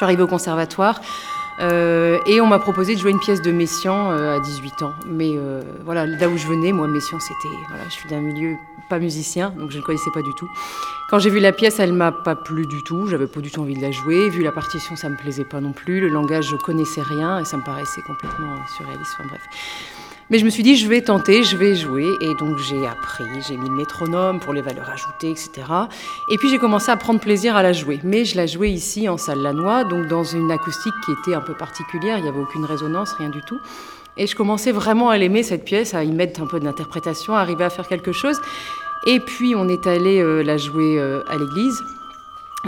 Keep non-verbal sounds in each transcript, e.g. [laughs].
suis arrivée au conservatoire. Euh, et on m'a proposé de jouer une pièce de Messiaen euh, à 18 ans. Mais euh, voilà, là où je venais, moi, Messiaen, c'était. Voilà, je suis d'un milieu pas musicien, donc je ne connaissais pas du tout. Quand j'ai vu la pièce, elle m'a pas plu du tout. J'avais pas du tout envie de la jouer. Vu la partition, ça me plaisait pas non plus. Le langage, je connaissais rien et ça me paraissait complètement surréaliste. Enfin bref. Mais je me suis dit, je vais tenter, je vais jouer. Et donc j'ai appris, j'ai mis le métronome pour les valeurs ajoutées, etc. Et puis j'ai commencé à prendre plaisir à la jouer. Mais je la jouais ici en salle Lanois, donc dans une acoustique qui était un peu particulière. Il n'y avait aucune résonance, rien du tout. Et je commençais vraiment à l'aimer, cette pièce, à y mettre un peu d'interprétation, à arriver à faire quelque chose. Et puis on est allé euh, la jouer euh, à l'église.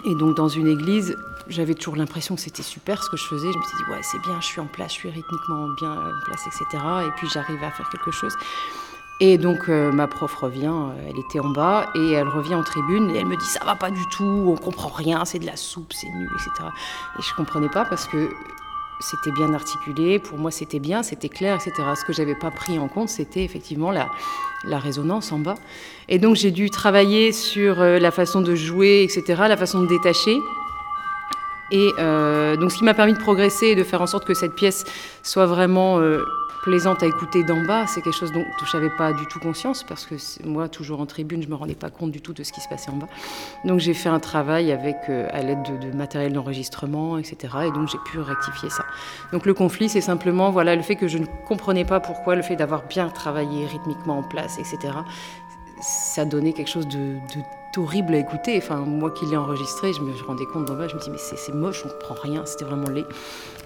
Et donc dans une église, j'avais toujours l'impression que c'était super ce que je faisais. Je me suis dit, ouais, c'est bien, je suis en place, je suis rythmiquement bien en place, etc. Et puis j'arrive à faire quelque chose. Et donc euh, ma prof revient, euh, elle était en bas, et elle revient en tribune, et elle me dit, ça va pas du tout, on comprend rien, c'est de la soupe, c'est nul, etc. Et je comprenais pas parce que c'était bien articulé, pour moi c'était bien, c'était clair, etc. Ce que j'avais pas pris en compte, c'était effectivement la, la résonance en bas. Et donc j'ai dû travailler sur euh, la façon de jouer, etc., la façon de détacher. Et euh, donc, ce qui m'a permis de progresser et de faire en sorte que cette pièce soit vraiment euh, plaisante à écouter d'en bas, c'est quelque chose dont je n'avais pas du tout conscience parce que moi, toujours en tribune, je me rendais pas compte du tout de ce qui se passait en bas. Donc, j'ai fait un travail avec euh, à l'aide de, matériel d'enregistrement, etc. Et donc, j'ai pu rectifier ça. Donc, le conflit, c'est simplement voilà le fait que je ne comprenais pas pourquoi le fait d'avoir bien travaillé rythmiquement en place, etc. Ça donnait quelque chose de horrible à écouter. Enfin, moi qui l'ai enregistré, je me rendais compte d'en bas, je me dis mais c'est moche, on ne comprend rien, c'était vraiment laid.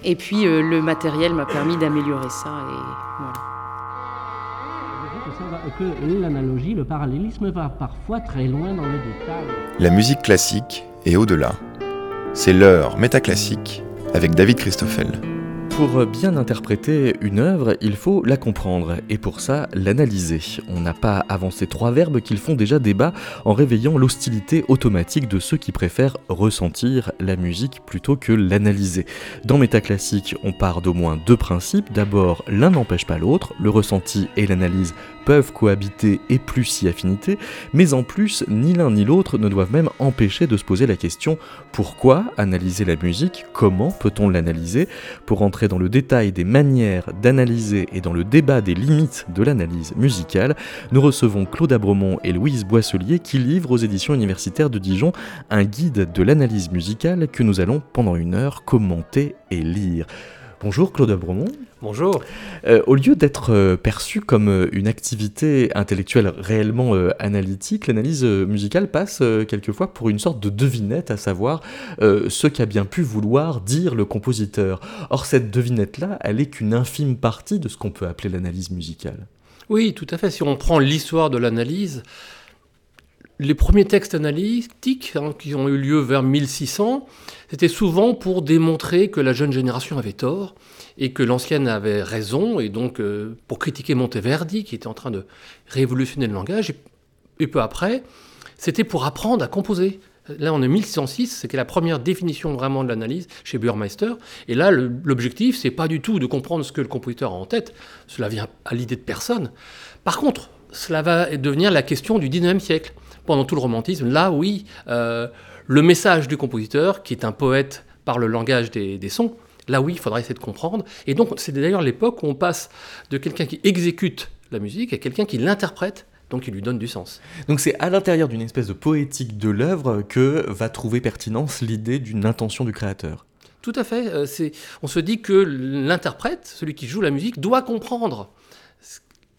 Et puis euh, le matériel m'a permis d'améliorer ça et voilà. Que l'analogie, le parallélisme va parfois très loin dans les détails. La musique classique est au-delà. C'est l'heure métaclassique avec David Christoffel. Pour bien interpréter une œuvre, il faut la comprendre, et pour ça, l'analyser. On n'a pas avancé trois verbes qu'ils font déjà débat en réveillant l'hostilité automatique de ceux qui préfèrent ressentir la musique plutôt que l'analyser. Dans Métaclassique, on part d'au moins deux principes. D'abord, l'un n'empêche pas l'autre, le ressenti et l'analyse peuvent cohabiter et plus si affinité, mais en plus, ni l'un ni l'autre ne doivent même empêcher de se poser la question pourquoi analyser la musique? Comment peut-on l'analyser? Pour entrer dans le détail des manières d'analyser et dans le débat des limites de l'analyse musicale, nous recevons Claude Abremont et Louise Boisselier qui livrent aux éditions universitaires de Dijon un guide de l'analyse musicale que nous allons pendant une heure commenter et lire. Bonjour Claude Abremont. Bonjour. Euh, au lieu d'être euh, perçue comme euh, une activité intellectuelle réellement analytique, l'analyse musicale passe quelquefois pour une sorte de devinette, à savoir ce qu'a bien pu vouloir dire le compositeur. Or, cette devinette-là, elle est qu'une infime partie de ce qu'on peut appeler l'analyse musicale. Oui, tout à fait. Si on prend l'histoire de l'analyse, les premiers textes analytiques hein, qui ont eu lieu vers 1600, c'était souvent pour démontrer que la jeune génération avait tort et que l'ancienne avait raison, et donc euh, pour critiquer Monteverdi qui était en train de révolutionner le langage. Et, peu après, c'était pour apprendre à composer. Là, on est 1606, c'était la première définition vraiment de l'analyse chez Burmeister. Et là, l'objectif, c'est pas du tout de comprendre ce que le compositeur a en tête. Cela vient à l'idée de personne. Par contre, cela va devenir la question du 19e siècle. Pendant tout le romantisme, là, oui, euh, le message du compositeur, qui est un poète par le langage des, sons, là oui, il faudra essayer de comprendre. Et donc c'est d'ailleurs l'époque où on passe de quelqu'un qui exécute la musique à quelqu'un qui l'interprète donc il lui donne du sens. Donc c'est à l'intérieur d'une espèce de poétique de l'œuvre que va trouver pertinence l'idée d'une intention du créateur. Tout à fait. Euh, on se dit que l'interprète, celui qui joue la musique, doit comprendre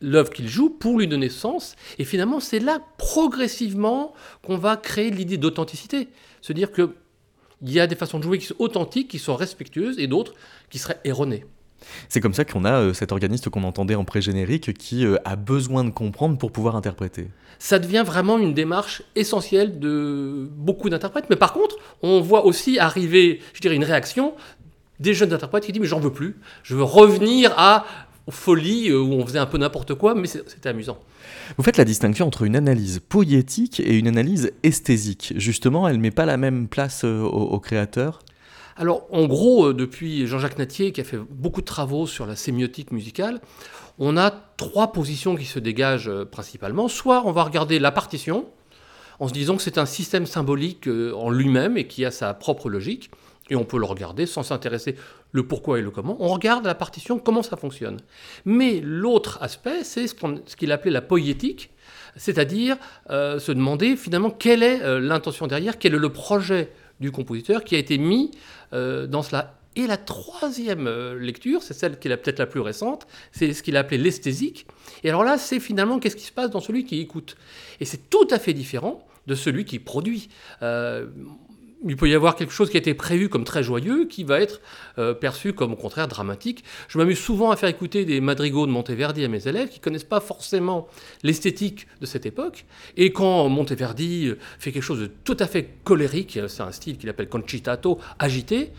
l'œuvre qu'il joue pour lui donner sens. Et finalement, c'est là, progressivement, qu'on va créer l'idée d'authenticité. Se dire qu'il y a des façons de jouer qui sont authentiques, qui sont respectueuses, et d'autres qui seraient erronées. C'est comme ça qu'on a euh, cet organiste qu'on entendait en pré-générique qui euh, a besoin de comprendre pour pouvoir interpréter. Ça devient vraiment une démarche essentielle de beaucoup d'interprètes. Mais par contre, on voit aussi arriver, je dirais, une réaction des jeunes interprètes qui disent mais j'en veux plus, je veux revenir à folie euh, où on faisait un peu n'importe quoi, mais c'était amusant. Vous faites la distinction entre une analyse poétique et une analyse esthésique. Justement, elle ne met pas la même place euh, au, créateur? Alors, en gros, euh, depuis Jean-Jacques Natier, qui a fait beaucoup de travaux sur la sémiotique musicale, on a trois positions qui se dégagent principalement. Soit on va regarder la partition, en se disant que c'est un système symbolique en lui-même et qui a sa propre logique Et on peut le regarder sans s'intéresser le pourquoi et le comment. On regarde la partition, comment ça fonctionne. Mais l'autre aspect, c'est ce qu'il appelait la poétique, c'est-à-dire euh, se demander finalement quelle est euh, l'intention derrière, quel est le projet du compositeur qui a été mis euh, dans cela. Et la troisième lecture, c'est celle qui est peut-être la plus récente, c'est ce qu'il a appelé l'esthésique. Et alors là, c'est finalement qu'est-ce qui se passe dans celui qui écoute? Et c'est tout à fait différent de celui qui produit il peut y avoir quelque chose qui a été prévu comme très joyeux qui va être euh, perçu comme au contraire dramatique. Je m'amuse souvent à faire écouter des madrigaux de Monteverdi à mes élèves qui connaissent pas forcément l'esthétique de cette époque. Et quand Monteverdi euh, fait quelque chose de tout à fait colérique, euh, c'est un style qu'il appelle concitato, agité,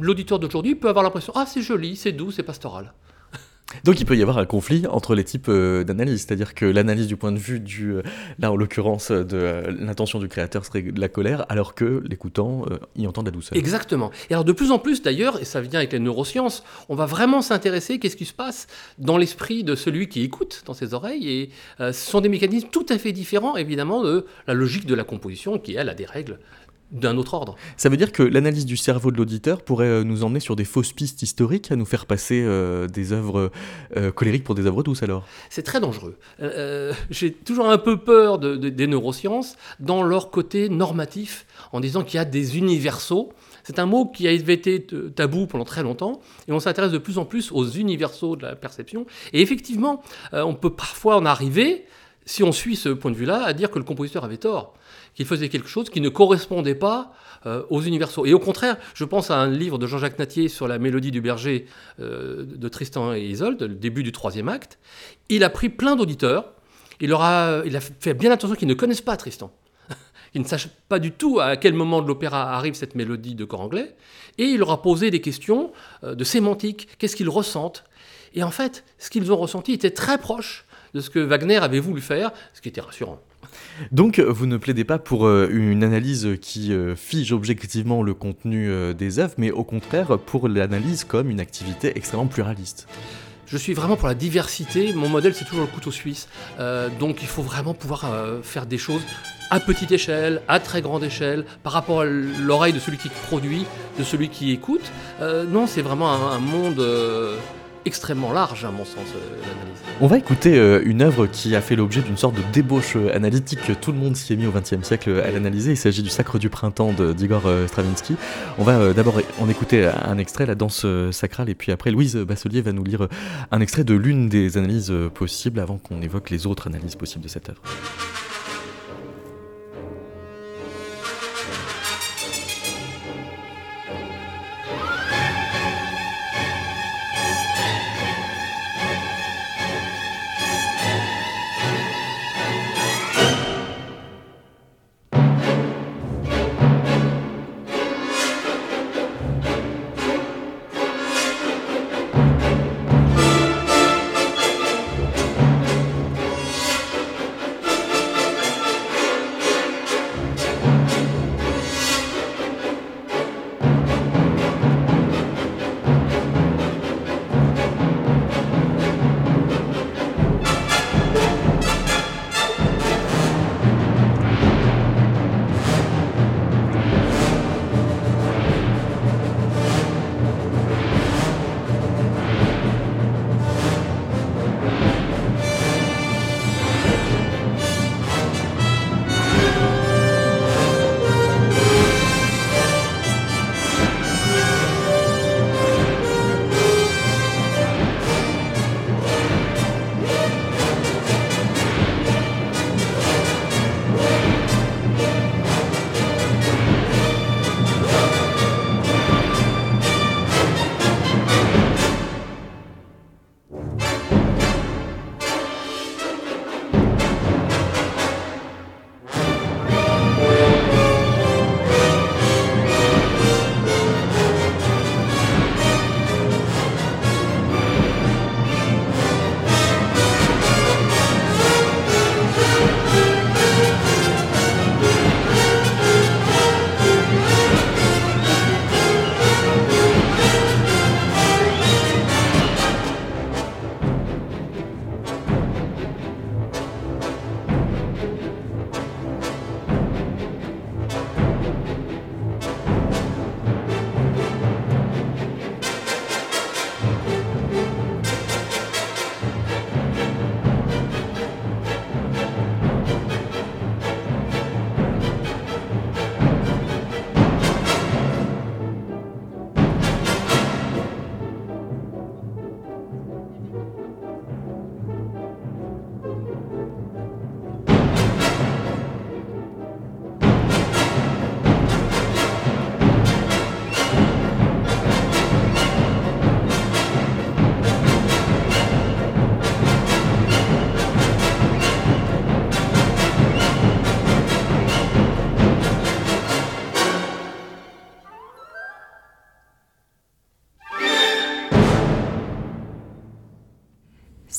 l'auditeur d'aujourd'hui peut avoir l'impression ah c'est joli, c'est doux, c'est pastoral. Donc il peut y avoir un conflit entre les types euh, d'analyse, c'est-à-dire que l'analyse du point de vue du, euh, là en l'occurrence de euh, l'intention du créateur serait de la colère, alors que l'écoutant y entend de la douceur. Exactement. Et alors de plus en plus d'ailleurs, et ça vient avec les neurosciences, on va vraiment s'intéresser qu'est-ce qui se passe dans l'esprit de celui qui écoute dans ses oreilles, et ce sont des mécanismes tout à fait différents évidemment de la logique de la composition qui elle a des règles d'un autre ordre. Ça veut dire que l'analyse du cerveau de l'auditeur pourrait euh, nous emmener sur des fausses pistes historiques, à nous faire passer euh, des œuvres euh, colériques pour des œuvres douces alors? C'est très dangereux. J'ai toujours un peu peur des neurosciences dans leur côté normatif, en disant qu'il y a des universaux. C'est un mot qui a été tabou pendant très longtemps, et on s'intéresse de plus en plus aux universaux de la perception. Et effectivement, on peut parfois en arriver, si on suit ce point de vue-là, à dire que le compositeur avait tort qu'il faisait quelque chose qui ne correspondait pas euh, aux universaux. Et au contraire, je pense à un livre de Jean-Jacques Natier sur la mélodie du berger euh, de Tristan et Isolde, le début du troisième acte. Il a pris plein d'auditeurs, il, leur a, fait bien attention qu'ils ne connaissent pas Tristan, [laughs] qu'ils ne sachent pas du tout à quel moment de l'opéra arrive cette mélodie de corps anglais, et il leur a posé des questions euh, de sémantique, qu'est-ce qu'ils ressentent? Et en fait, ce qu'ils ont ressenti était très proche de ce que Wagner avait voulu faire, ce qui était rassurant. Donc, vous ne plaidez pas pour euh, une analyse qui euh, fige objectivement le contenu euh, des œuvres, mais au contraire pour l'analyse comme une activité extrêmement pluraliste. Je suis vraiment pour la diversité. Mon modèle, c'est toujours le couteau suisse. donc, il faut vraiment pouvoir faire des choses à petite échelle, à très grande échelle, par rapport à l'oreille de celui qui produit, de celui qui écoute. non, c'est vraiment un monde extrêmement large, à mon sens, euh, l'analyse. On va écouter euh, une œuvre qui a fait l'objet d'une sorte de débauche euh, analytique que tout le monde s'y est mis au XXe siècle à l'analyser. Il s'agit du Sacre du Printemps d'Igor Stravinsky. On va d'abord en écouter un extrait, la danse sacrale, et puis après, Louise Basselier va nous lire un extrait de l'une des analyses possibles avant qu'on évoque les autres analyses possibles de cette œuvre.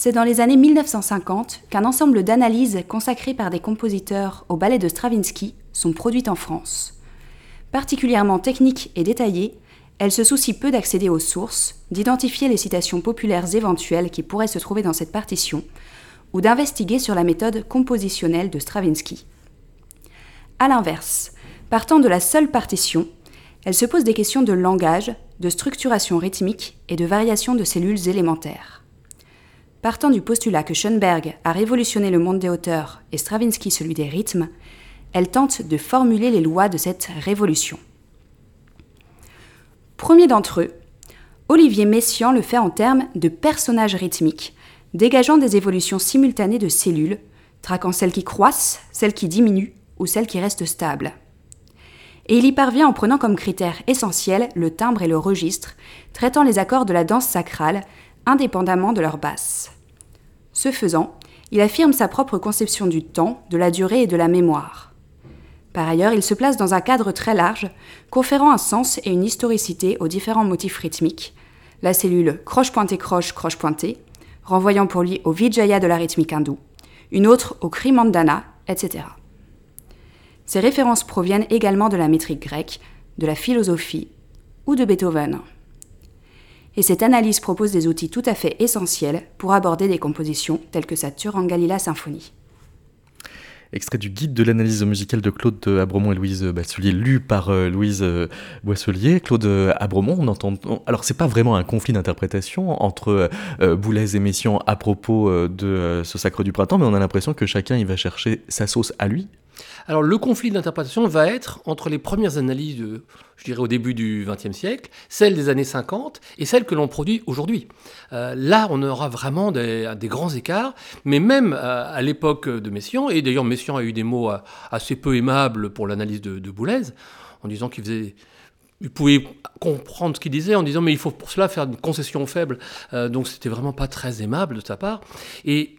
C'est dans les années 1950 qu'un ensemble d'analyses consacrées par des compositeurs au ballet de Stravinsky sont produites en France. Particulièrement techniques et détaillées, elles se soucient peu d'accéder aux sources, d'identifier les citations populaires éventuelles qui pourraient se trouver dans cette partition, ou d'investiguer sur la méthode compositionnelle de Stravinsky. A l'inverse, partant de la seule partition, elle se pose des questions de langage, de structuration rythmique et de variation de cellules élémentaires. Partant du postulat que Schoenberg a révolutionné le monde des hauteurs et Stravinsky celui des rythmes, elle tente de formuler les lois de cette révolution. Premier d'entre eux, Olivier Messiaen le fait en termes de personnages rythmiques, dégageant des évolutions simultanées de cellules, traquant celles qui croissent, celles qui diminuent ou celles qui restent stables. Et il y parvient en prenant comme critère essentiel le timbre et le registre, traitant les accords de la danse sacrale indépendamment de leur basse. Ce faisant, il affirme sa propre conception du temps, de la durée et de la mémoire. Par ailleurs, il se place dans un cadre très large, conférant un sens et une historicité aux différents motifs rythmiques, la cellule croche-pointée-croche, croche-pointée, renvoyant pour lui au Vijaya de la rythmique hindoue, une autre au Krimandana, etc. Ces références proviennent également de la métrique grecque, de la philosophie ou de Beethoven. Et cette analyse propose des outils tout à fait essentiels pour aborder des compositions telles que sa Turangalila Symphonie. Extrait du guide de l'analyse musicale de Claude Abromont et Louise Basselier, lu par euh, Louise euh, Boisselier. Claude Abromont, on entend. alors, c'est pas vraiment un conflit d'interprétation entre euh, Boulez et Messiaen à propos de ce sacre du printemps, mais on a l'impression que chacun il va chercher sa sauce à lui. Alors le conflit d'interprétation va être entre les premières analyses, je dirais au début du XXe siècle, celles des années 50 et celles que l'on produit aujourd'hui. Euh, là, on aura vraiment des, grands écarts, mais même euh, à l'époque de Messiaen, et d'ailleurs Messiaen a eu des mots euh, assez peu aimables pour l'analyse de, de Boulez, en disant qu'il faisait il pouvait comprendre ce qu'il disait en disant mais il faut pour cela faire une concession faible. donc c'était vraiment pas très aimable de sa part. Et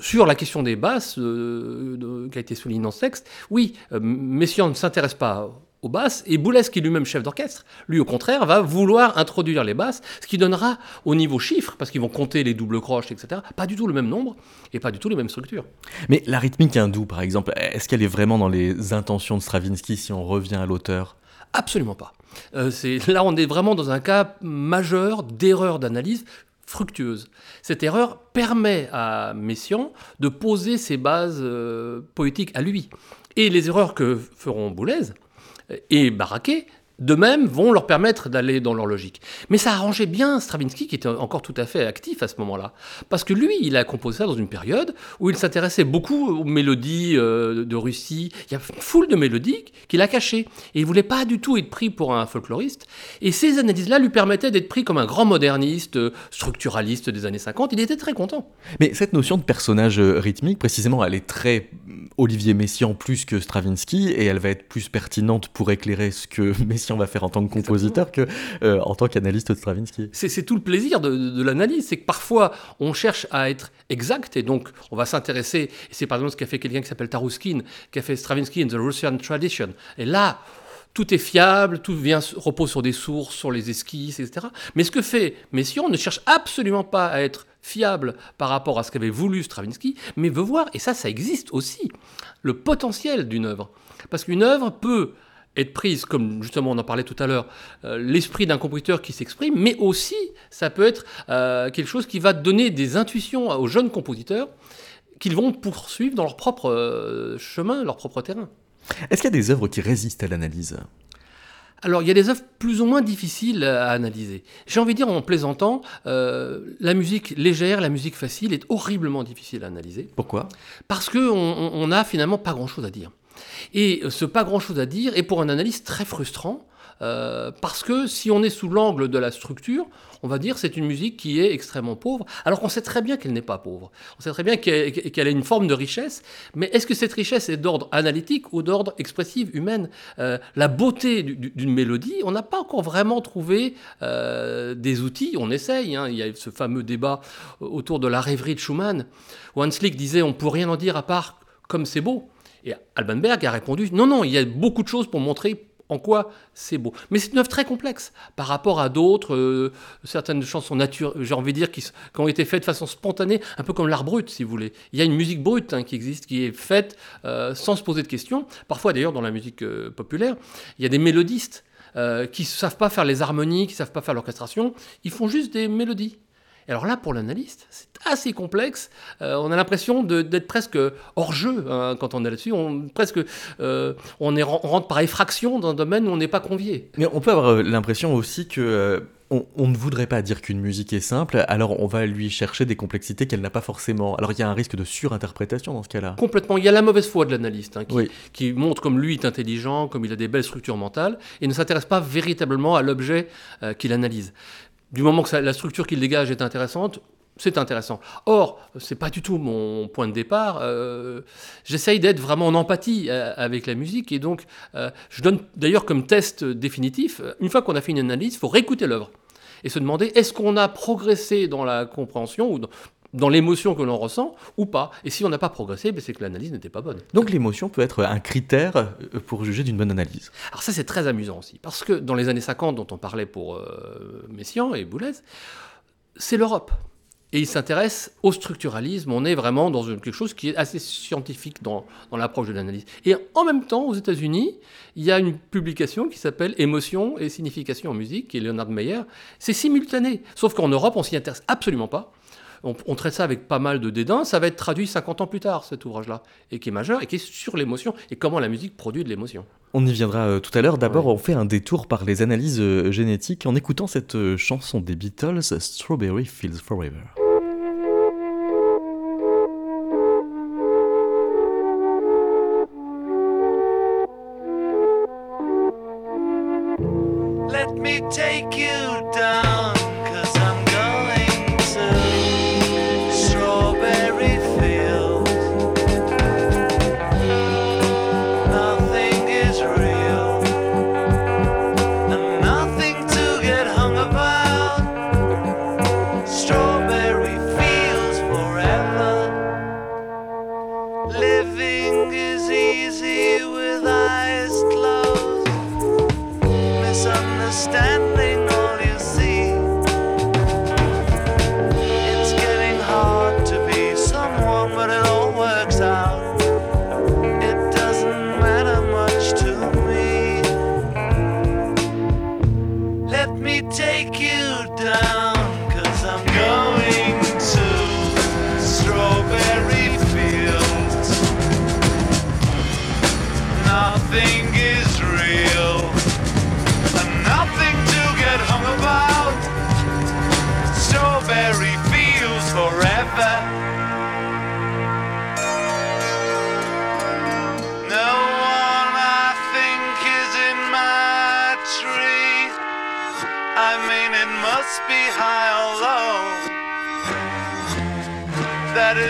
sur la question des basses, euh, qui a été soulignée dans ce texte, oui, euh, Messiaen ne s'intéresse pas aux basses, et Boulez, qui est lui-même chef d'orchestre, lui au contraire, va vouloir introduire les basses, ce qui donnera au niveau chiffre, parce qu'ils vont compter les doubles croches, etc., pas du tout le même nombre, et pas du tout les mêmes structures. Mais la rythmique hindoue, par exemple, est-ce qu'elle est vraiment dans les intentions de Stravinsky si on revient à l'auteur? Absolument pas. Euh, là, on est vraiment dans un cas majeur d'erreur d'analyse fructueuse. Cette erreur permet à Messiaen de poser ses bases euh, poétiques à lui. Et les erreurs que feront Boulez et Barraquet de même, vont leur permettre d'aller dans leur logique. Mais ça arrangeait bien Stravinsky, qui était encore tout à fait actif à ce moment-là. Parce que lui, il a composé ça dans une période où il s'intéressait beaucoup aux mélodies euh, de Russie. Il y a une foule de mélodies qu'il a cachées. Et il voulait pas du tout être pris pour un folkloriste. Et ces analyses-là lui permettaient d'être pris comme un grand moderniste, euh, structuraliste des années 50. Il était très content. Mais cette notion de personnage euh, rythmique, précisément, elle est très Olivier Messiaen plus que Stravinsky, et elle va être plus pertinente pour éclairer ce que [laughs] Messiaen on va faire en tant que compositeur que euh, en tant qu'analyste de Stravinsky. C'est tout le plaisir de, l'analyse, c'est que parfois on cherche à être exact et donc on va s'intéresser, et c'est par exemple ce qu'a fait quelqu'un qui s'appelle Taruskin, qui a fait Stravinsky in the Russian Tradition. Et là, tout est fiable, tout vient, repose sur des sources, sur les esquisses, etc. Mais ce que fait Messiaen ne cherche absolument pas à être fiable par rapport à ce qu'avait voulu Stravinsky, mais veut voir, et ça, ça existe aussi, le potentiel d'une œuvre. Parce qu'une œuvre peut être prise, comme justement on en parlait tout à l'heure, euh, l'esprit d'un compositeur qui s'exprime, mais aussi ça peut être euh, quelque chose qui va donner des intuitions aux jeunes compositeurs qu'ils vont poursuivre dans leur propre euh, chemin, leur propre terrain. Est-ce qu'il y a des œuvres qui résistent à l'analyse? Alors, il y a des œuvres plus ou moins difficiles à analyser. J'ai envie de dire en plaisantant, la musique légère, la musique facile est horriblement difficile à analyser. Pourquoi? Parce qu'on n'a finalement pas grand-chose à dire. Et ce pas grand-chose à dire est pour un analyste très frustrant. Euh, parce que si on est sous l'angle de la structure, on va dire c'est une musique qui est extrêmement pauvre, alors qu'on sait très bien qu'elle n'est pas pauvre. On sait très bien qu'elle a une forme de richesse, mais est-ce que cette richesse est d'ordre analytique ou d'ordre expressif, humaine? Euh, La beauté d'une mélodie, on n'a pas encore vraiment trouvé euh, des outils, on essaye, hein. il y a ce fameux débat autour de la rêverie de Schumann, où Hans Lick disait on ne peut rien en dire à part comme c'est beau. Et Alban Berg a répondu non, non, il y a beaucoup de choses pour montrer en quoi c'est beau. Mais c'est une œuvre très complexe par rapport à d'autres, euh, certaines chansons nature, j'ai envie de dire, qui, ont été faites de façon spontanée, un peu comme l'art brut, si vous voulez. Il y a une musique brute hein, qui existe, qui est faite euh, sans se poser de questions. Parfois, d'ailleurs, dans la musique euh, populaire, il y a des mélodistes qui ne savent pas faire les harmonies, qui ne savent pas faire l'orchestration, ils font juste des mélodies. Et alors là, pour l'analyste, c'est assez complexe. Euh, on a l'impression d'être presque hors jeu hein, quand on est là-dessus. On, presque, euh, on, est, rentre par effraction dans un domaine où on n'est pas convié. Mais on peut avoir euh, l'impression aussi que on, ne voudrait pas dire qu'une musique est simple, alors on va lui chercher des complexités qu'elle n'a pas forcément. Alors il y a un risque de surinterprétation dans ce cas-là. Complètement. Il y a la mauvaise foi de l'analyste hein, qui, qui, montre comme lui est intelligent, comme il a des belles structures mentales, et ne s'intéresse pas véritablement à l'objet qu'il analyse du moment que la structure qu'il dégage est intéressante, c'est intéressant. Or, c'est pas du tout mon point de départ. Euh, j'essaye d'être vraiment en empathie euh, avec la musique et donc euh, je donne d'ailleurs comme test définitif, une fois qu'on a fait une analyse, il faut réécouter l'œuvre et se demander est-ce qu'on a progressé dans la compréhension ou dans l'émotion que l'on ressent ou pas. Et si on n'a pas progressé, ben, c'est que l'analyse n'était pas bonne. Donc l'émotion peut être un critère euh, pour juger d'une bonne analyse. Alors ça c'est très amusant aussi, parce que dans les années 50 dont on parlait pour euh, Messiaen et Boulez, c'est l'Europe. Et il s'intéresse au structuralisme. On est vraiment dans quelque chose qui est assez scientifique dans, dans l'approche de l'analyse. Et en même temps, aux États-Unis, il y a une publication qui s'appelle Émotion et signification en musique, qui est Leonard Meyer. C'est simultané. Sauf qu'en Europe, on s'y intéresse absolument pas on, traite ça avec pas mal de dédain. Ça va être traduit 50 ans plus tard, cet ouvrage-là, et qui est majeur, et qui est sur l'émotion, et comment la musique produit de l'émotion. On y viendra euh, tout à l'heure. D'abord, on fait un détour par les analyses euh, génétiques en écoutant cette euh, chanson des Beatles, Strawberry Fields Forever.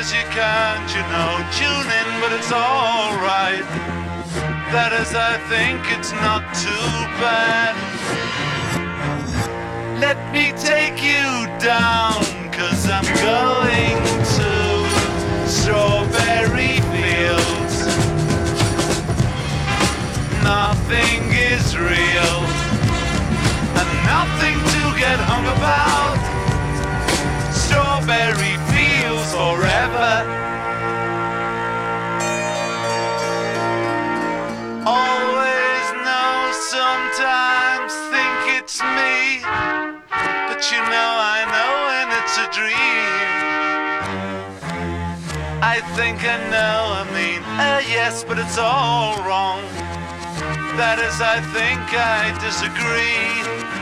as you can, you know. Tune in, but it's alright. That is, I think it's not too bad. Let me take you down, cause I'm going to strawberry fields. Nothing is real, and nothing to get hung about. Strawberry forever. Always know, sometimes think it's me, but you know I know when it's a dream. I think I know, I mean, uh, yes, but it's all wrong. That is, I think I disagree.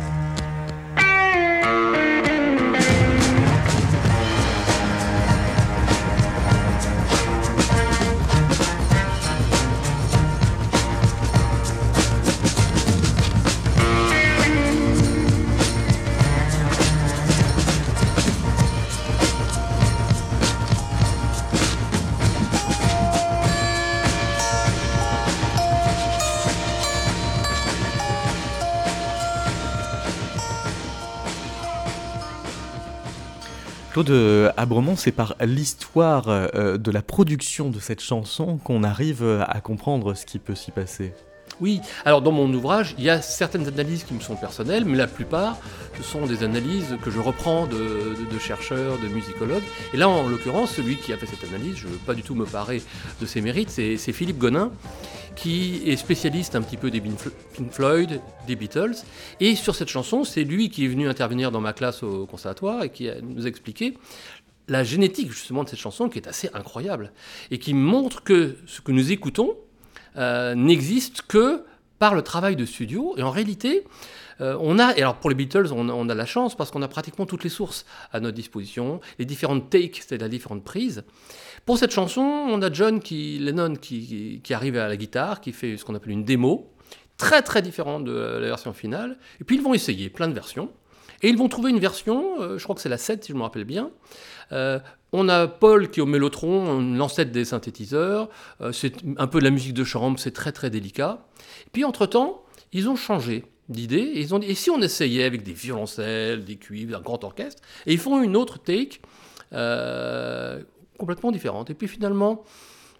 Euh, Abremont, c'est par l'histoire euh, de la production de cette chanson qu'on arrive à comprendre ce qui peut s'y passer. Oui, alors dans mon ouvrage, il y a certaines analyses qui me sont personnelles, mais la plupart, ce sont des analyses que je reprends de, chercheurs, de musicologues. Et là, en l'occurrence, celui qui a fait cette analyse, je ne veux pas du tout me parer de ses mérites, c'est Philippe Gonin, qui est spécialiste un petit peu des Pink Floyd, des Beatles. Et sur cette chanson, c'est lui qui est venu intervenir dans ma classe au conservatoire et qui nous a expliqué la génétique justement de cette chanson qui est assez incroyable et qui montre que ce que nous écoutons, euh, n'existe que par le travail de studio. Et en réalité, euh, on a, et alors pour les Beatles, on, a la chance parce qu'on a pratiquement toutes les sources à notre disposition, les différentes takes, c'est-à-dire différentes prises. Pour cette chanson, on a John qui, Lennon qui, qui, arrive à la guitare, qui fait ce qu'on appelle une démo, très très différente de la version finale. Et puis ils vont essayer plein de versions. Et ils vont trouver une version, euh, je crois que c'est la 7 si je me rappelle bien, on a Paul qui est au mélotron, l'ancêtre des synthétiseurs. Euh, c'est un peu de la musique de chambre, c'est très très délicat. Puis entre-temps, ils ont changé d'idée et ils ont dit si on essayait avec des violoncelles, des cuivres, un grand orchestre? Et ils font une autre take euh, complètement différente. Et puis finalement,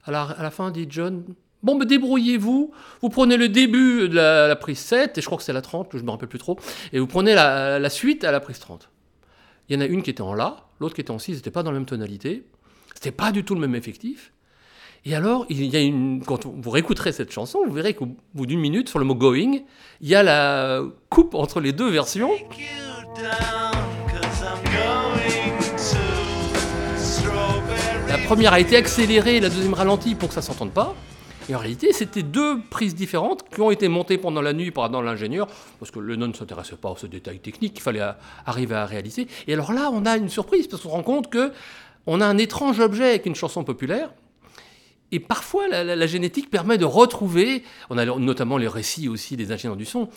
à la, fin, dit John Bon, mais débrouillez-vous. Vous prenez le début de la, prise 7, et je crois que c'est la 30, je ne me rappelle plus trop, et vous prenez la suite à la prise 30. Il y en a une qui était en La, l'autre qui était en Si, n'était pas dans la même tonalité, c'était pas du tout le même effectif. Et alors, il y a une, quand vous réécouterez cette chanson, vous verrez qu'au bout d'une minute, sur le mot going, il y a la coupe entre les deux versions. La première a été accélérée, la deuxième ralentie pour que ça s'entende pas. Et en réalité, c'était deux prises différentes qui ont été montées pendant la nuit par l'ingénieur, parce que le non ne s'intéressait pas à ce détail technique qu'il fallait arriver à réaliser. Et alors là, on a une surprise, parce qu'on se rend compte que on a un étrange objet avec une chanson populaire. Et parfois, la, génétique permet de retrouver, on a notamment les récits aussi des ingénieurs du son,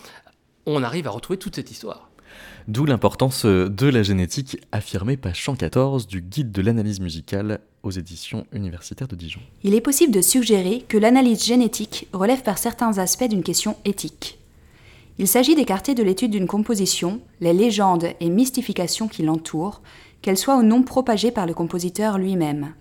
on arrive à retrouver toute cette histoire. D'où l'importance de la génétique affirmée page 114 du guide de l'analyse musicale aux éditions universitaires de Dijon. Il est possible de suggérer que l'analyse génétique relève par certains aspects d'une question éthique. Il s'agit d'écarter de l'étude d'une composition les légendes et mystifications qui l'entourent, qu'elles soient ou non propagées par le compositeur lui-même.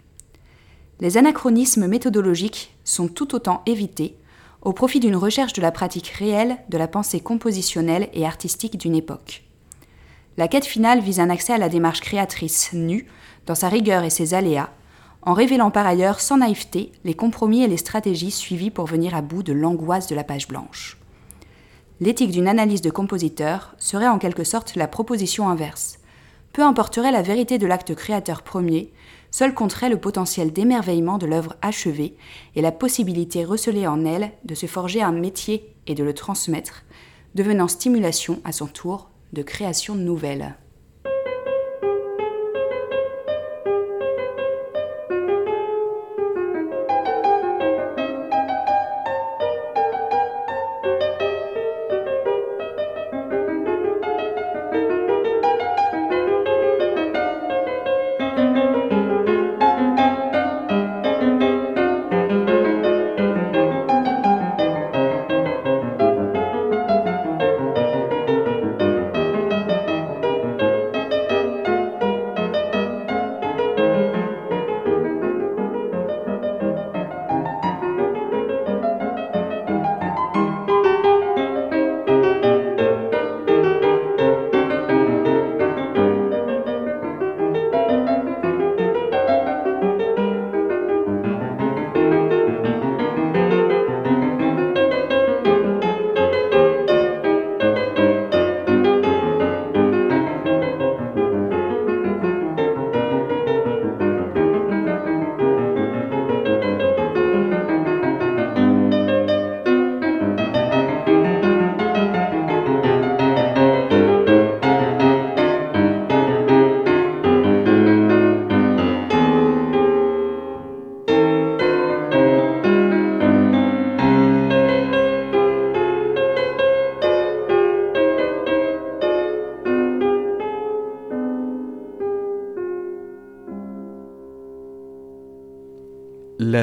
Les anachronismes méthodologiques sont tout autant évités au profit d'une recherche de la pratique réelle de la pensée compositionnelle et artistique d'une époque. La quête finale vise un accès à la démarche créatrice nue, dans sa rigueur et ses aléas, en révélant par ailleurs sans naïveté les compromis et les stratégies suivies pour venir à bout de l'angoisse de la page blanche. L'éthique d'une analyse de compositeur serait en quelque sorte la proposition inverse. Peu importerait la vérité de l'acte créateur premier, seul compterait le potentiel d'émerveillement de l'œuvre achevée et la possibilité recelée en elle de se forger un métier et de le transmettre, devenant stimulation à son tour de création nouvelle.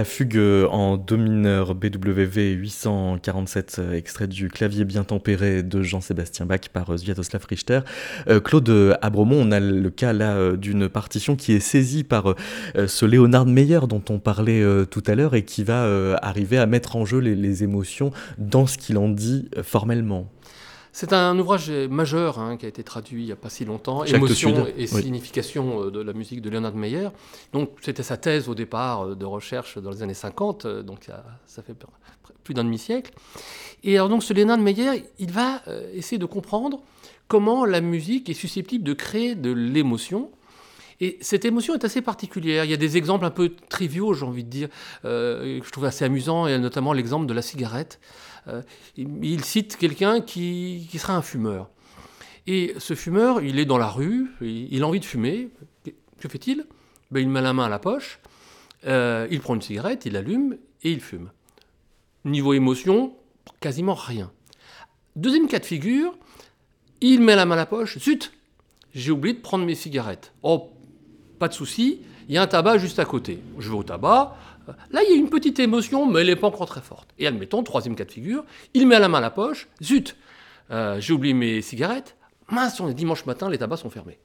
La fugue en do mineur BWV 847, euh, extrait du clavier bien tempéré de Jean-Sébastien Bach par euh, Sviatoslav Richter. Euh, Claude Abromont, on a le cas là d'une partition qui est saisie par ce Léonard Meyer dont on parlait tout à l'heure et qui va arriver à mettre en jeu les émotions dans ce qu'il en dit formellement. C'est un ouvrage majeur hein, qui a été traduit il n'y a pas si longtemps, Émotion et signification euh, de la musique de Leonard Meyer. Donc c'était sa thèse au départ euh, de recherche dans les années 50, euh, donc ça, fait plus d'un demi-siècle. Et alors donc ce Leonard Meyer, il va essayer de comprendre comment la musique est susceptible de créer de l'émotion. Et cette émotion est assez particulière. Il y a des exemples un peu triviaux, j'ai envie de dire, que je trouve assez amusants, et notamment l'exemple de la cigarette. Euh, il cite quelqu'un qui, sera un fumeur. Et ce fumeur, il est dans la rue, il, a envie de fumer. Que fait-il? Ben, Il met la main à la poche, euh, il prend une cigarette, il allume et il fume. Niveau émotion, quasiment rien. Deuxième cas de figure, il met la main à la poche, zut, j'ai oublié de prendre mes cigarettes. Oh, pas de souci, il y a un tabac juste à côté. Je vais au tabac, Là, il y a une petite émotion, mais elle n'est pas encore très forte. Et admettons, troisième cas de figure, il met la main à la poche, zut, euh, j'ai oublié mes cigarettes, mince, on est dimanche matin, les tabacs sont fermés.